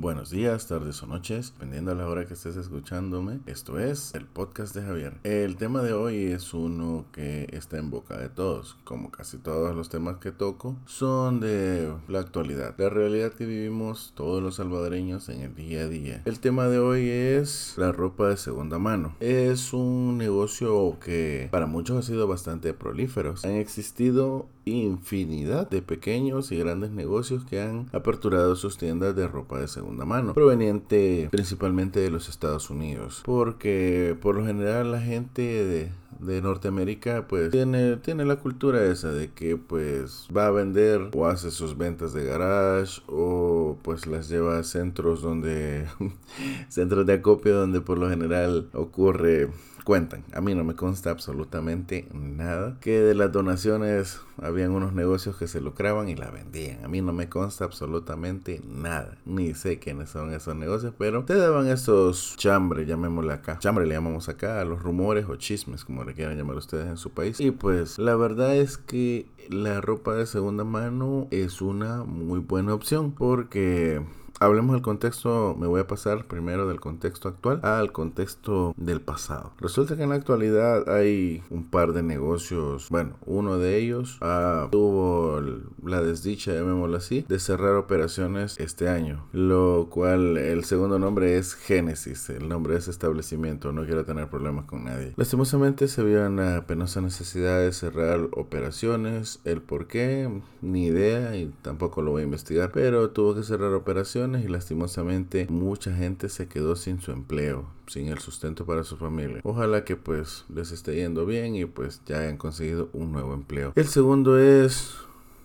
Buenos días, tardes o noches, dependiendo de la hora que estés escuchándome. Esto es el podcast de Javier. El tema de hoy es uno que está en boca de todos, como casi todos los temas que toco, son de la actualidad, la realidad que vivimos todos los salvadoreños en el día a día. El tema de hoy es la ropa de segunda mano. Es un negocio que para muchos ha sido bastante prolífero. Han existido infinidad de pequeños y grandes negocios que han aperturado sus tiendas de ropa de segunda mano, proveniente principalmente de los Estados Unidos, porque por lo general la gente de, de Norteamérica pues tiene, tiene la cultura esa de que pues va a vender o hace sus ventas de garage o pues las lleva a centros donde centros de acopio donde por lo general ocurre cuentan. A mí no me consta absolutamente nada. Que de las donaciones habían unos negocios que se lucraban y la vendían. A mí no me consta absolutamente nada. Ni sé quiénes son esos negocios, pero te daban esos chambres, llamémosle acá. Chambre le llamamos acá a los rumores o chismes, le quieran llamar ustedes en su país. Y pues la verdad es que la ropa de segunda mano es una muy buena opción porque Hablemos del contexto, me voy a pasar primero del contexto actual al contexto del pasado. Resulta que en la actualidad hay un par de negocios, bueno, uno de ellos ah, tuvo la desdicha, llamémoslo así, de cerrar operaciones este año, lo cual el segundo nombre es Génesis, el nombre de ese establecimiento, no quiero tener problemas con nadie. Lastimosamente se vio una penosa necesidad de cerrar operaciones, el por qué, ni idea y tampoco lo voy a investigar, pero tuvo que cerrar operaciones y lastimosamente mucha gente se quedó sin su empleo, sin el sustento para su familia. Ojalá que pues les esté yendo bien y pues ya hayan conseguido un nuevo empleo. El segundo es,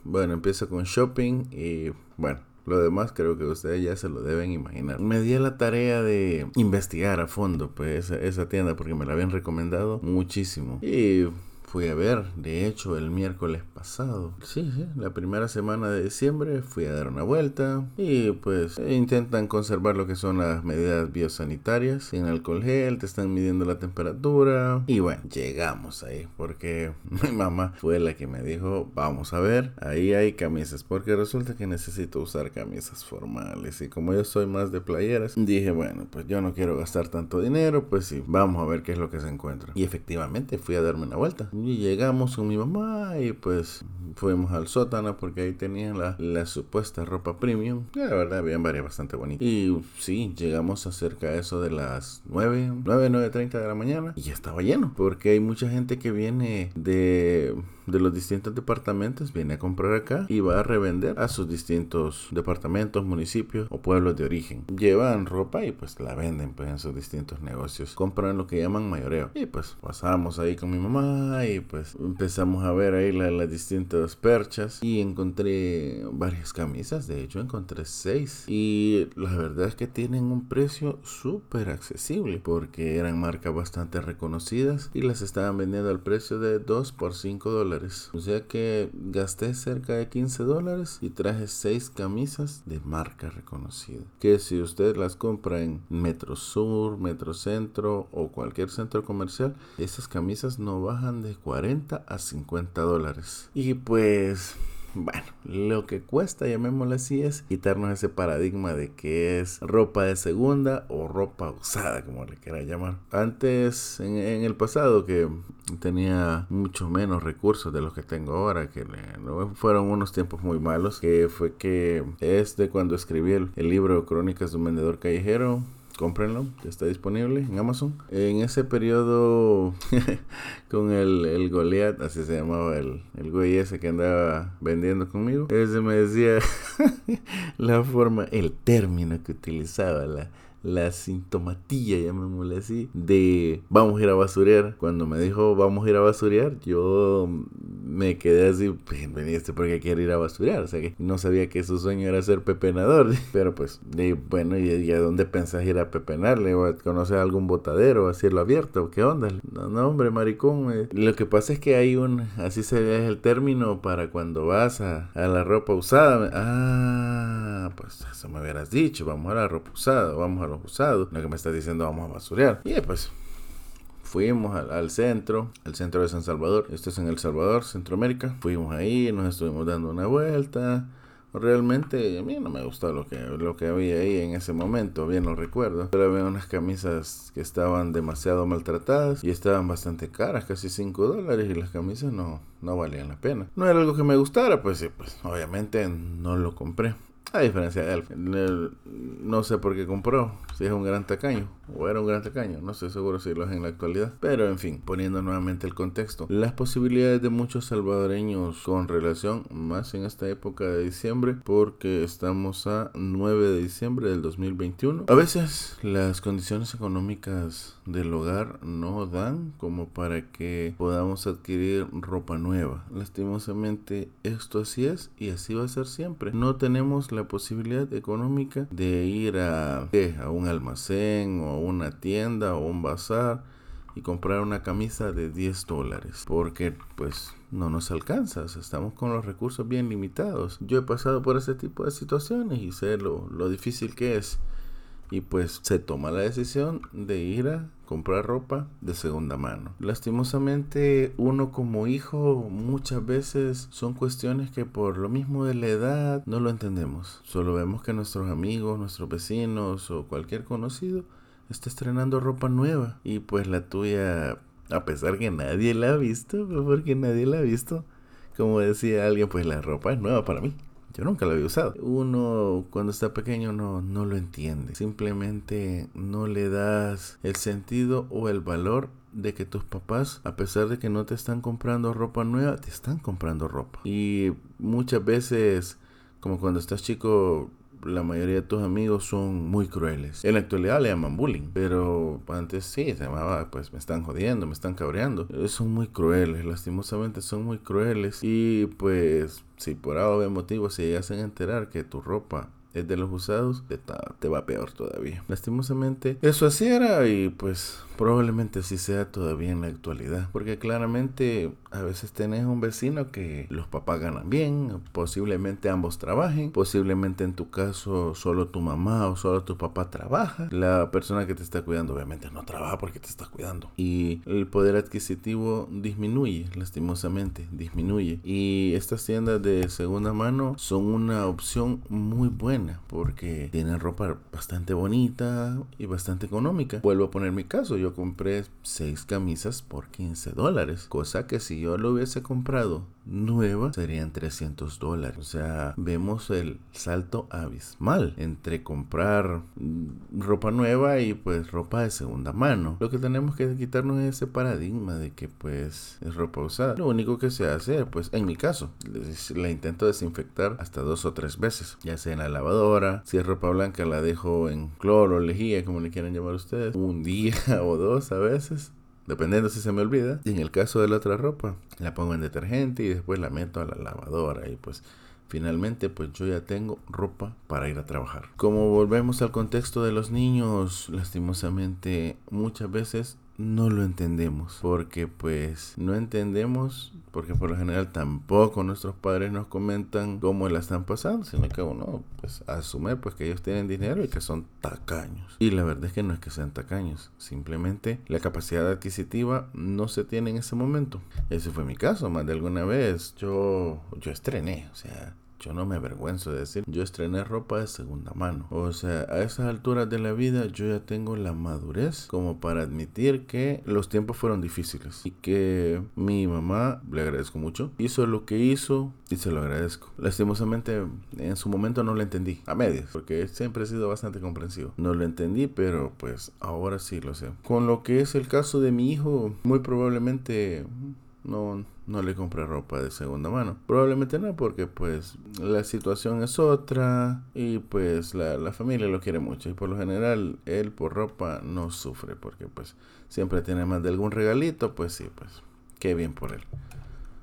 bueno, empieza con shopping y bueno. Lo demás creo que ustedes ya se lo deben imaginar. Me di a la tarea de investigar a fondo pues esa, esa tienda porque me la habían recomendado muchísimo. Y fui a ver, de hecho, el miércoles pasado. Sí, sí, la primera semana de diciembre fui a dar una vuelta y pues intentan conservar lo que son las medidas biosanitarias. Sin alcohol gel, te están midiendo la temperatura. Y bueno, llegamos ahí porque mi mamá fue la que me dijo, vamos a ver, ahí hay camisas porque resulta que necesito usar camisas formales. Y como yo soy más de playeras, dije, bueno, pues yo no quiero gastar tanto dinero, pues sí, vamos a ver qué es lo que se encuentra. Y efectivamente fui a darme una vuelta. Y llegamos con mi mamá y pues fuimos al sótano porque ahí tenían la, la supuesta ropa premium. La verdad, habían varias bastante bonitas. Y sí, llegamos acerca de eso de las 9, 9, 9.30 de la mañana y ya estaba lleno. Porque hay mucha gente que viene de de los distintos departamentos viene a comprar acá y va a revender a sus distintos departamentos, municipios o pueblos de origen. Llevan ropa y pues la venden pues en sus distintos negocios. Compran lo que llaman mayoreo. Y pues pasamos ahí con mi mamá y pues empezamos a ver ahí las distintas perchas y encontré varias camisas. De hecho encontré seis y la verdad es que tienen un precio súper accesible porque eran marcas bastante reconocidas y las estaban vendiendo al precio de 2 por 5 dólares o sea que gasté cerca de 15 dólares y traje 6 camisas de marca reconocida. Que si usted las compra en Metro Sur, Metro Centro o cualquier centro comercial, esas camisas no bajan de 40 a 50 dólares. Y pues bueno, lo que cuesta, llamémoslo así, es quitarnos ese paradigma de que es ropa de segunda o ropa usada, como le quiera llamar. Antes, en, el pasado, que tenía mucho menos recursos de los que tengo ahora, que fueron unos tiempos muy malos, que fue que es de cuando escribí el libro Crónicas de un vendedor callejero cómprenlo, está disponible en Amazon. En ese periodo, con el, el Goliath, así se llamaba el, el güey ese que andaba vendiendo conmigo, ese me decía la forma, el término que utilizaba, la, la sintomatilla, llamémosle así, de vamos a ir a basurear. Cuando me dijo vamos a ir a basurear, yo me quedé así, veniste porque quiere ir a basurear. O sea que no sabía que su sueño era ser pepenador. Pero pues, de, bueno, ¿y, a dónde pensás ir a pepenarle? ¿O a conocer algún botadero? ¿A cielo abierto? ¿Qué onda? No, no hombre, maricón. Eh. Lo que pasa es que hay un, así se ve el término para cuando vas a, a la ropa usada. Ah, pues eso me hubieras dicho, vamos a la ropa usada, vamos a los usados. Lo que me estás diciendo, vamos a basurear. Y pues fuimos al, centro, al centro de San Salvador. Esto es en El Salvador, Centroamérica. Fuimos ahí, nos estuvimos dando una vuelta realmente a mí no me gustó lo que, lo que había ahí en ese momento, bien lo recuerdo. Pero había unas camisas que estaban demasiado maltratadas y estaban bastante caras, casi 5 dólares y las camisas no, no valían la pena. No era algo que me gustara, pues sí, pues obviamente no lo compré. A diferencia de él, no sé por qué compró, si es un gran tacaño o era un gran tacaño, no estoy seguro si lo es en la actualidad. Pero en fin, poniendo nuevamente el contexto, las posibilidades de muchos salvadoreños con relación, más en esta época de diciembre, porque estamos a 9 de diciembre del 2021. A veces las condiciones económicas del hogar no dan como para que podamos adquirir ropa nueva. Lastimosamente esto así es y así va a ser siempre. No tenemos la posibilidad económica de ir a, a un almacén o una tienda o un bazar y comprar una camisa de 10 dólares porque pues no nos alcanza, estamos con los recursos bien limitados. Yo he pasado por ese tipo de situaciones y sé lo, lo difícil que es y pues se toma la decisión de ir a comprar ropa de segunda mano. Lastimosamente uno como hijo muchas veces son cuestiones que por lo mismo de la edad no lo entendemos. Solo vemos que nuestros amigos, nuestros vecinos o cualquier conocido está estrenando ropa nueva y pues la tuya a pesar que nadie la ha visto, porque nadie la ha visto, como decía alguien, pues la ropa es nueva para mí. Yo nunca lo había usado. Uno cuando está pequeño no, no lo entiende. Simplemente no le das el sentido o el valor de que tus papás, a pesar de que no te están comprando ropa nueva, te están comprando ropa. Y muchas veces, como cuando estás chico, la mayoría de tus amigos son muy crueles. En la actualidad le llaman bullying, pero antes sí, se llamaba, pues me están jodiendo, me están cabreando. Son muy crueles, lastimosamente son muy crueles. Y pues, si por algún motivo se llegasen a enterar que tu ropa es de los usados, te, te va peor todavía. Lastimosamente, eso así era y pues probablemente así sea todavía en la actualidad. Porque claramente a veces tenés un vecino que los papás ganan bien, posiblemente ambos trabajen, posiblemente en tu caso solo tu mamá o solo tu papá trabaja. La persona que te está cuidando obviamente no trabaja porque te está cuidando. Y el poder adquisitivo disminuye, lastimosamente, disminuye. Y estas tiendas de segunda mano son una opción muy buena porque tienen ropa bastante bonita y bastante económica. Vuelvo a poner mi caso, yo compré 6 camisas por 15 dólares, cosa que si yo lo hubiese comprado nueva serían 300 dólares. O sea, vemos el salto abismal entre comprar ropa nueva y pues ropa de segunda mano. Lo que tenemos que quitarnos es ese paradigma de que pues es ropa usada. Lo único que se hace, pues en mi caso, la intento desinfectar hasta dos o tres veces, ya sea en la lavadora, si es ropa blanca la dejo en cloro, lejía, como le quieran llamar ustedes, un día o dos a veces dependiendo si se me olvida. Y en el caso de la otra ropa, la pongo en detergente y después la meto a la lavadora y pues finalmente pues yo ya tengo ropa para ir a trabajar. Como volvemos al contexto de los niños, lastimosamente muchas veces no lo entendemos porque pues no entendemos porque por lo general tampoco nuestros padres nos comentan cómo la están pasando sino que uno pues asume pues que ellos tienen dinero y que son tacaños. Y la verdad es que no es que sean tacaños simplemente la capacidad adquisitiva no se tiene en ese momento. Ese fue mi caso más de alguna vez yo yo estrené o sea yo no me avergüenzo de decir, yo estrené ropa de segunda mano. O sea, a esas alturas de la vida yo ya tengo la madurez como para admitir que los tiempos fueron difíciles y que mi mamá, le agradezco mucho, hizo lo que hizo y se lo agradezco. Lastimosamente en su momento no lo entendí, a medias, porque siempre he sido bastante comprensivo. No lo entendí, pero pues ahora sí lo sé. Con lo que es el caso de mi hijo, muy probablemente no, no le compré ropa de segunda mano. Probablemente no, porque pues la situación es otra y pues la, la, familia lo quiere mucho. Y por lo general él por ropa no sufre, porque pues siempre tiene más de algún regalito, pues sí, pues qué bien por él.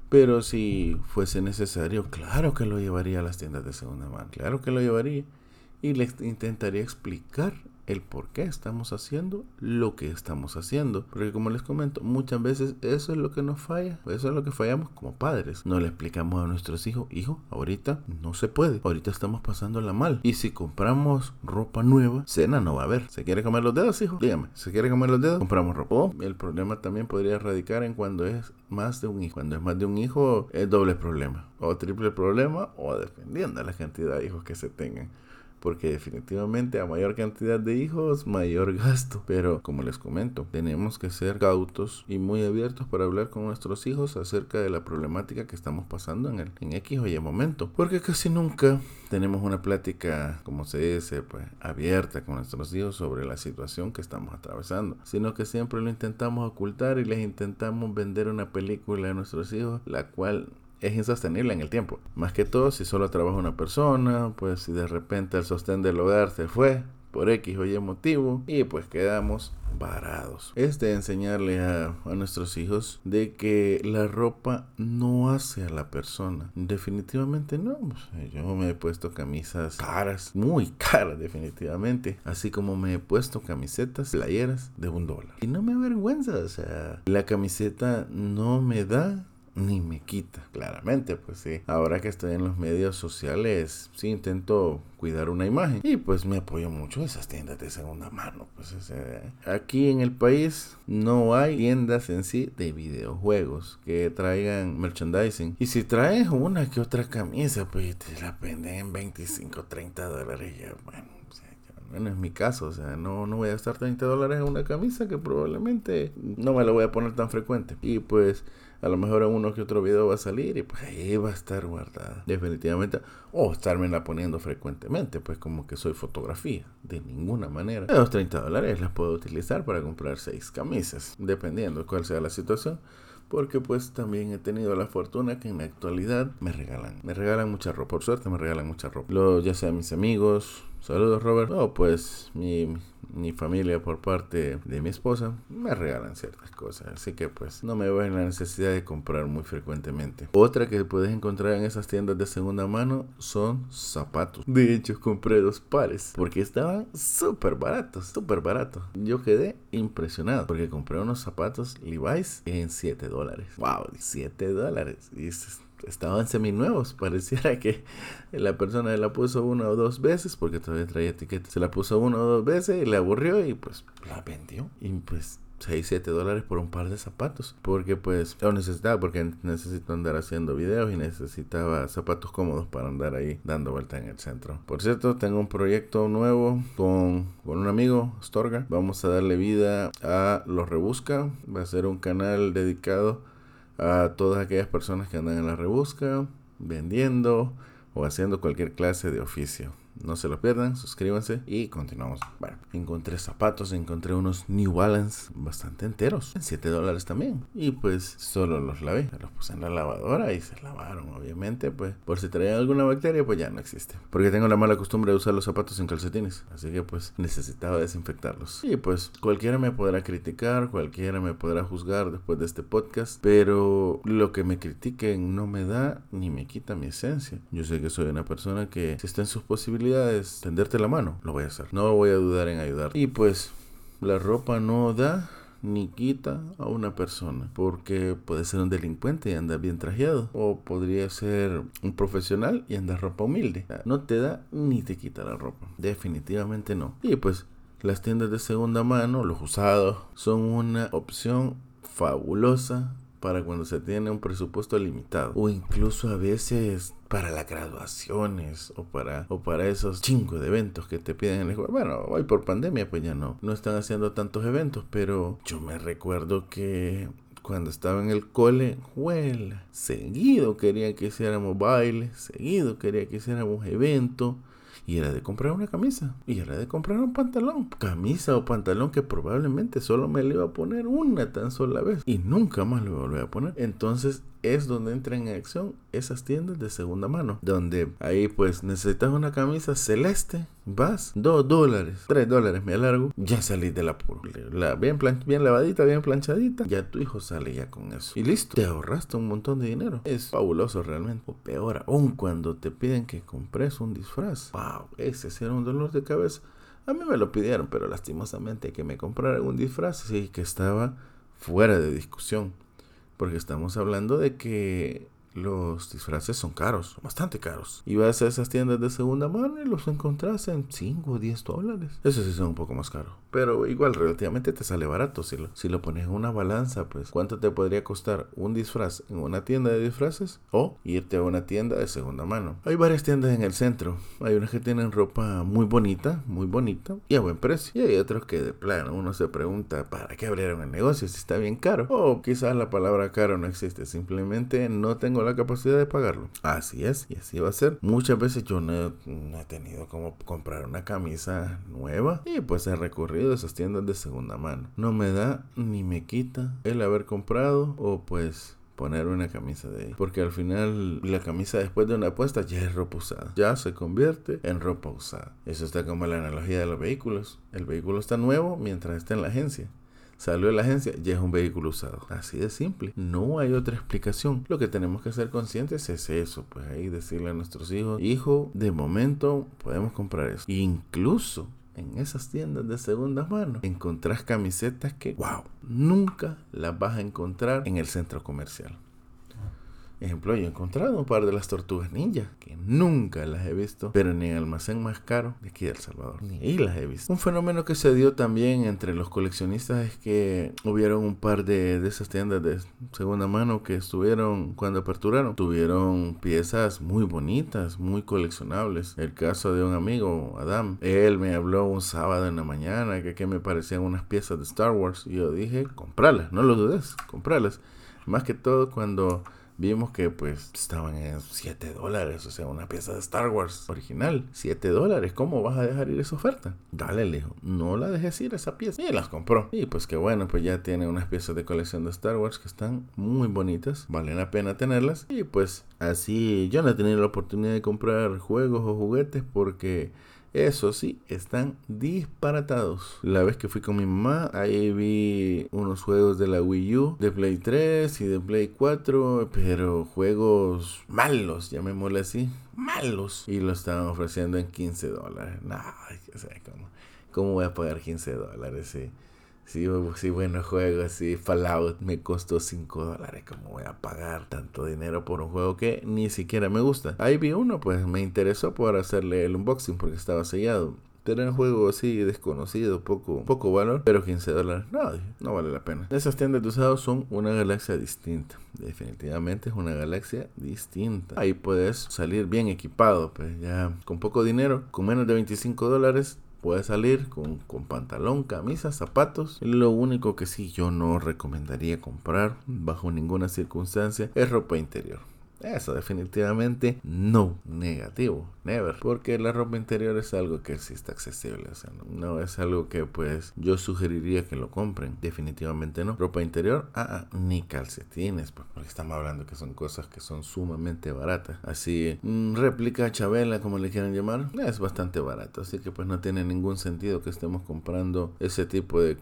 Pero si fuese necesario, claro que lo llevaría a las tiendas de segunda mano, claro que lo llevaría y le intentaría explicar el por qué estamos haciendo lo que estamos haciendo. Porque como les comento, muchas veces eso es lo que nos falla, eso es lo que fallamos como padres. No le explicamos a nuestros hijos, hijo, ahorita no se puede, ahorita estamos pasándola mal. Y si compramos ropa nueva, cena no va a haber. ¿Se quiere comer los dedos, hijo? Dígame, ¿se quiere comer los dedos? Compramos ropa. O el problema también podría radicar en cuando es más de un hijo. Cuando es más de un hijo, es doble problema. O triple problema, o dependiendo de la cantidad de hijos que se tengan porque definitivamente a mayor cantidad de hijos, mayor gasto. Pero como les comento, tenemos que ser cautos y muy abiertos para hablar con nuestros hijos acerca de la problemática que estamos pasando en el en X o Y momento, porque casi nunca tenemos una plática, como se dice, pues abierta con nuestros hijos sobre la situación que estamos atravesando, sino que siempre lo intentamos ocultar y les intentamos vender una película a nuestros hijos, la cual es insostenible en el tiempo. Más que todo si solo trabaja una persona, pues si de repente el sostén del hogar se fue por X o Y motivo y pues quedamos varados. Es de enseñarle a, a, nuestros hijos de que la ropa no hace a la persona. Definitivamente no. Yo me he puesto camisas caras, muy caras definitivamente. Así como me he puesto camisetas, playeras de un dólar. Y no me avergüenza. O sea, la camiseta no me da ni me quita, claramente, pues sí. Ahora que estoy en los medios sociales, sí intento cuidar una imagen y pues me apoyo mucho esas tiendas de segunda mano. Pues aquí en el país no hay tiendas en sí de videojuegos que traigan merchandising. Y si traes una que otra camisa, pues te la venden en 25, 30 dólares. Ya, bueno, bueno, es mi caso, o sea, no, no voy a gastar 30 dólares en una camisa que probablemente no me la voy a poner tan frecuente. Y pues a lo mejor en uno que otro video va a salir y pues ahí va a estar guardada. Definitivamente. O estarme la poniendo frecuentemente, pues como que soy fotografía. De ninguna manera. Los 30 dólares las puedo utilizar para comprar 6 camisas, dependiendo de cuál sea la situación porque pues también he tenido la fortuna que en la actualidad me regalan, me regalan mucha ropa, por suerte me regalan mucha ropa, Lo, ya sea mis amigos, saludos Robert, o pues mi, mi familia por parte de mi esposa me regalan ciertas cosas. Así que pues no me veo en la necesidad de comprar muy frecuentemente. Otra que puedes encontrar en esas tiendas de segunda mano son zapatos. De hecho compré dos pares porque estaban súper baratos, súper baratos. Yo quedé impresionado porque compré unos zapatos Levi's en 7 dólares. Wow, 7 dólares. Y estaban seminuevos. Pareciera que la persona la puso una o dos veces, porque todavía traía etiqueta. Se la puso una o dos veces y le aburrió y pues la vendió. Y pues 6, 7 dólares por un par de zapatos. Porque pues lo necesitaba, porque necesito andar haciendo videos y necesitaba zapatos cómodos para andar ahí dando vuelta en el centro. Por cierto, tengo un proyecto nuevo con, con un amigo, Storga. Vamos a darle vida a Los Rebusca. Va a ser un canal dedicado a todas aquellas personas que andan en la rebusca, vendiendo o haciendo cualquier clase de oficio. No se lo pierdan, suscríbanse y continuamos. Bueno, encontré zapatos, encontré unos New Balance bastante enteros, en 7 dólares también. Y pues solo los lavé, los puse en la lavadora y se lavaron, obviamente. Pues por si traían alguna bacteria, pues ya no existe. Porque tengo la mala costumbre de usar los zapatos en calcetines, así que pues necesitaba desinfectarlos. Y pues cualquiera me podrá criticar, cualquiera me podrá juzgar después de este podcast, pero lo que me critiquen no me da ni me quita mi esencia. Yo sé que soy una persona que si está en sus posibilidades, es tenderte la mano, lo voy a hacer. No voy a dudar en ayudar. Y pues la ropa no da ni quita a una persona porque puede ser un delincuente y andar bien trajeado. O podría ser un profesional y andar ropa humilde. No te da ni te quita la ropa. Definitivamente no. Y pues las tiendas de segunda mano los usados son una opción fabulosa para cuando se tiene un presupuesto limitado o incluso a veces para las graduaciones o para o para esos chingos de eventos que te piden en la escuela. Bueno, hoy por pandemia pues ya no no están haciendo tantos eventos, pero yo me recuerdo que cuando estaba en el cole, huela, seguido quería que hiciéramos baile, seguido quería que hiciéramos eventos y era de comprar una camisa. Y era de comprar un pantalón. Camisa o pantalón que probablemente solo me le iba a poner una tan sola vez. Y nunca más lo volví a poner. Entonces es donde entran en acción esas tiendas de segunda mano. Donde ahí pues necesitas una camisa celeste, vas, dos dólares, tres dólares me alargo, ya salís de la La, bien, bien lavadita, bien planchadita, ya tu hijo sale ya con eso. Y listo, te ahorraste un montón de dinero. Es fabuloso realmente. O peor aún cuando te piden que compres un disfraz. Wow, ese será un dolor de cabeza A mí me lo pidieron, pero lastimosamente que me comprara un disfraz, sí, que estaba fuera de discusión. Porque estamos hablando de que los disfraces son caros, bastante caros. Y vas a esas tiendas de segunda mano y los encontrás en 5 o 10 dólares. Eso sí son un poco más caros. Pero igual relativamente te sale barato. Si lo, si lo pones en una balanza, pues ¿cuánto te podría costar un disfraz en una tienda de disfraces? O irte a una tienda de segunda mano. Hay varias tiendas en el centro. Hay unas que tienen ropa muy bonita, muy bonita y a buen precio. Y hay otros que de plano uno se pregunta, ¿para qué abrieron el negocio si está bien caro? O quizás la palabra caro no existe. Simplemente no tengo la capacidad de pagarlo. Así es, y así va a ser. Muchas veces yo no, he tenido como comprar una camisa nueva y pues he recurrido a esas tiendas de segunda mano. No me da ni me quita el haber comprado o pues poner una camisa de ahí. Porque al final la camisa después de una apuesta ya es ropa usada. Ya se convierte en ropa usada. Eso está como la analogía de los vehículos. El vehículo está nuevo mientras está en la agencia salió de la agencia, ya es un vehículo usado. Así de simple. No hay otra explicación. Lo que tenemos que ser conscientes es eso. Pues ahí decirle a nuestros hijos, hijo, de momento podemos comprar eso. Incluso en esas tiendas de segunda mano encontrás camisetas que, wow, nunca las vas a encontrar en el centro comercial. Ejemplo, yo he encontrado un par de las tortugas ninja, que nunca las he visto, pero en el almacén más caro de aquí de El Salvador. Ni ahí las he visto. Un fenómeno que se dio también entre los coleccionistas es que hubieron un par de, de esas tiendas de segunda mano que estuvieron cuando aperturaron. Tuvieron piezas muy bonitas, muy coleccionables. El caso de un amigo, Adam, él me habló un sábado en la mañana que, que me parecían unas piezas de Star Wars. Y yo dije, compralas, no lo dudes, compralas. Más que todo cuando vimos que pues estaban en 7 dólares, o sea, una pieza de Star Wars original, 7 dólares, ¿cómo vas a dejar ir esa oferta? Dale, le dijo, no la dejes ir esa pieza. Y las compró. Y pues que bueno, pues ya tiene unas piezas de colección de Star Wars que están muy bonitas, valen la pena tenerlas. Y pues así yo no he tenido la oportunidad de comprar juegos o juguetes porque eso sí, están disparatados. La vez que fui con mi mamá, ahí vi unos juegos de la Wii U, de Play 3 y de Play 4, pero juegos malos, llamémosle así, malos. Y lo estaban ofreciendo en 15 dólares. No, ¿cómo, ¿cómo voy a pagar 15 dólares? Sí? Sí, sí, bueno juego, sí, Fallout me costó 5 dólares. ¿Cómo voy a pagar tanto dinero por un juego que ni siquiera me gusta? Ahí vi uno, pues me interesó por hacerle el unboxing porque estaba sellado. Pero un juego así desconocido, poco, poco valor, pero 15 dólares, no, no vale la pena. Esas tiendas de usados son una galaxia distinta. Definitivamente es una galaxia distinta. Ahí puedes salir bien equipado, pues ya con poco dinero, con menos de 25 dólares, Puedes salir con, con, pantalón, camisa, zapatos. Lo único que sí yo no recomendaría comprar bajo ninguna circunstancia es ropa interior. Eso definitivamente no negativo, never, porque la ropa interior es algo que sí está accesible, o sea, no, es algo que pues yo sugeriría que lo compren, definitivamente no. Ropa interior, ah, ah ni calcetines, pues, porque estamos hablando que son cosas que son sumamente baratas. Así, mm, réplica Chabela, como le quieran llamar, es bastante barato, así que pues no tiene ningún sentido que estemos comprando ese tipo de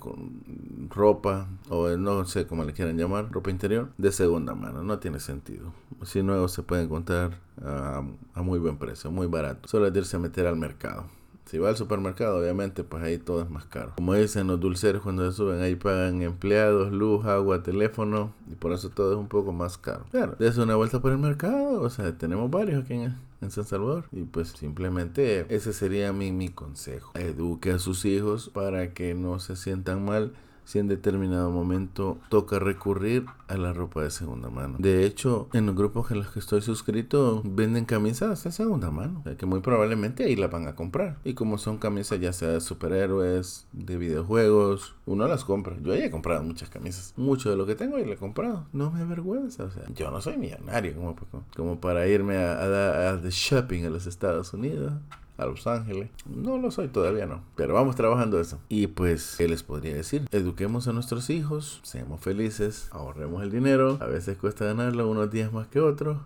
ropa o no sé cómo le quieran llamar, ropa interior de segunda mano, no tiene sentido. Si nuevos se pueden encontrar a, muy buen precio, muy barato. Solo es irse a meter al mercado. Si va al supermercado, obviamente, pues ahí todo es más caro. Como dicen los dulceros cuando se suben, ahí pagan empleados, luz, agua, teléfono, y por eso todo es un poco más caro. Claro, es una vuelta por el mercado, o sea, tenemos varios aquí en, en San Salvador. Y pues simplemente ese sería mi, mi consejo. Eduque a sus hijos para que no se sientan mal si en determinado momento toca recurrir a la ropa de segunda mano. De hecho, en los grupos en los que estoy suscrito venden camisas de segunda mano, que muy probablemente ahí las van a comprar. Y como son camisas ya sea de superhéroes, de videojuegos, uno las compra. Yo ya he comprado muchas camisas. Mucho de lo que tengo y lo he comprado. No me avergüenza. O sea, yo no soy millonario como, como para irme a, a, a, shopping a los Estados Unidos a Los Ángeles. No lo soy todavía, no. Pero vamos trabajando eso. Y pues, ¿qué les podría decir? Eduquemos a nuestros hijos, seamos felices, ahorremos el dinero. A veces cuesta ganarlo unos días más que otros.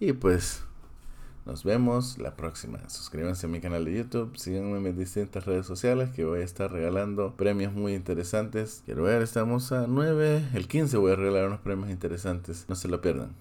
Y pues, nos vemos la próxima. Suscríbanse a mi canal de YouTube. Síganme en mis distintas redes sociales que voy a estar regalando premios muy interesantes. Quiero ver, estamos a 9. El 15 voy a regalar unos premios interesantes. No se lo pierdan.